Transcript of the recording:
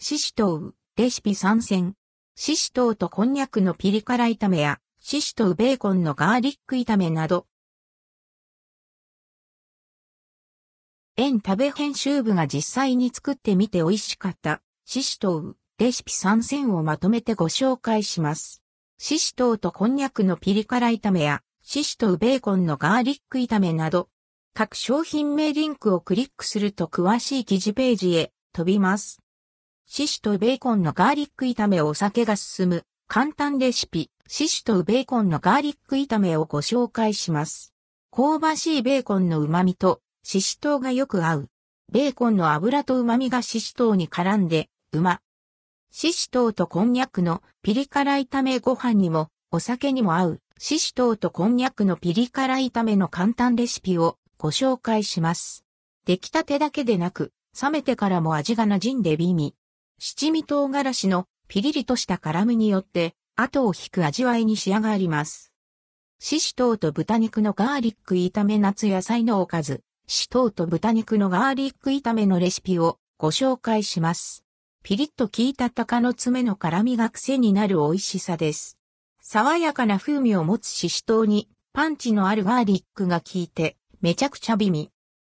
シシトウ、レシピ参戦。シシトウとこんにゃくのピリ辛炒めや、シシトウベーコンのガーリック炒めなど。園食べ編集部が実際に作ってみて美味しかった、シシトウ、レシピ参戦をまとめてご紹介します。シシトウとこんにゃくのピリ辛炒めや、シシトウベーコンのガーリック炒めなど、各商品名リンクをクリックすると詳しい記事ページへ飛びます。シシトウベーコンのガーリック炒めをお酒が進む簡単レシピ、シシトウベーコンのガーリック炒めをご紹介します。香ばしいベーコンの旨味とシシトウがよく合う。ベーコンの油と旨味がシシトウに絡んで、うま。シシトウとこんにゃくのピリ辛炒めご飯にもお酒にも合う。シシトウとこんにゃくのピリ辛炒めの簡単レシピをご紹介します。出来たてだけでなく、冷めてからも味が馴染んで美味。七味唐辛子のピリリとした辛みによって、後を引く味わいに仕上がります。シシトウと豚肉のガーリック炒め夏野菜のおかず、シトウと豚肉のガーリック炒めのレシピをご紹介します。ピリッと効いた鷹の爪の辛みが癖になる美味しさです。爽やかな風味を持つシシトウにパンチのあるガーリックが効いてめちゃくちゃ美味。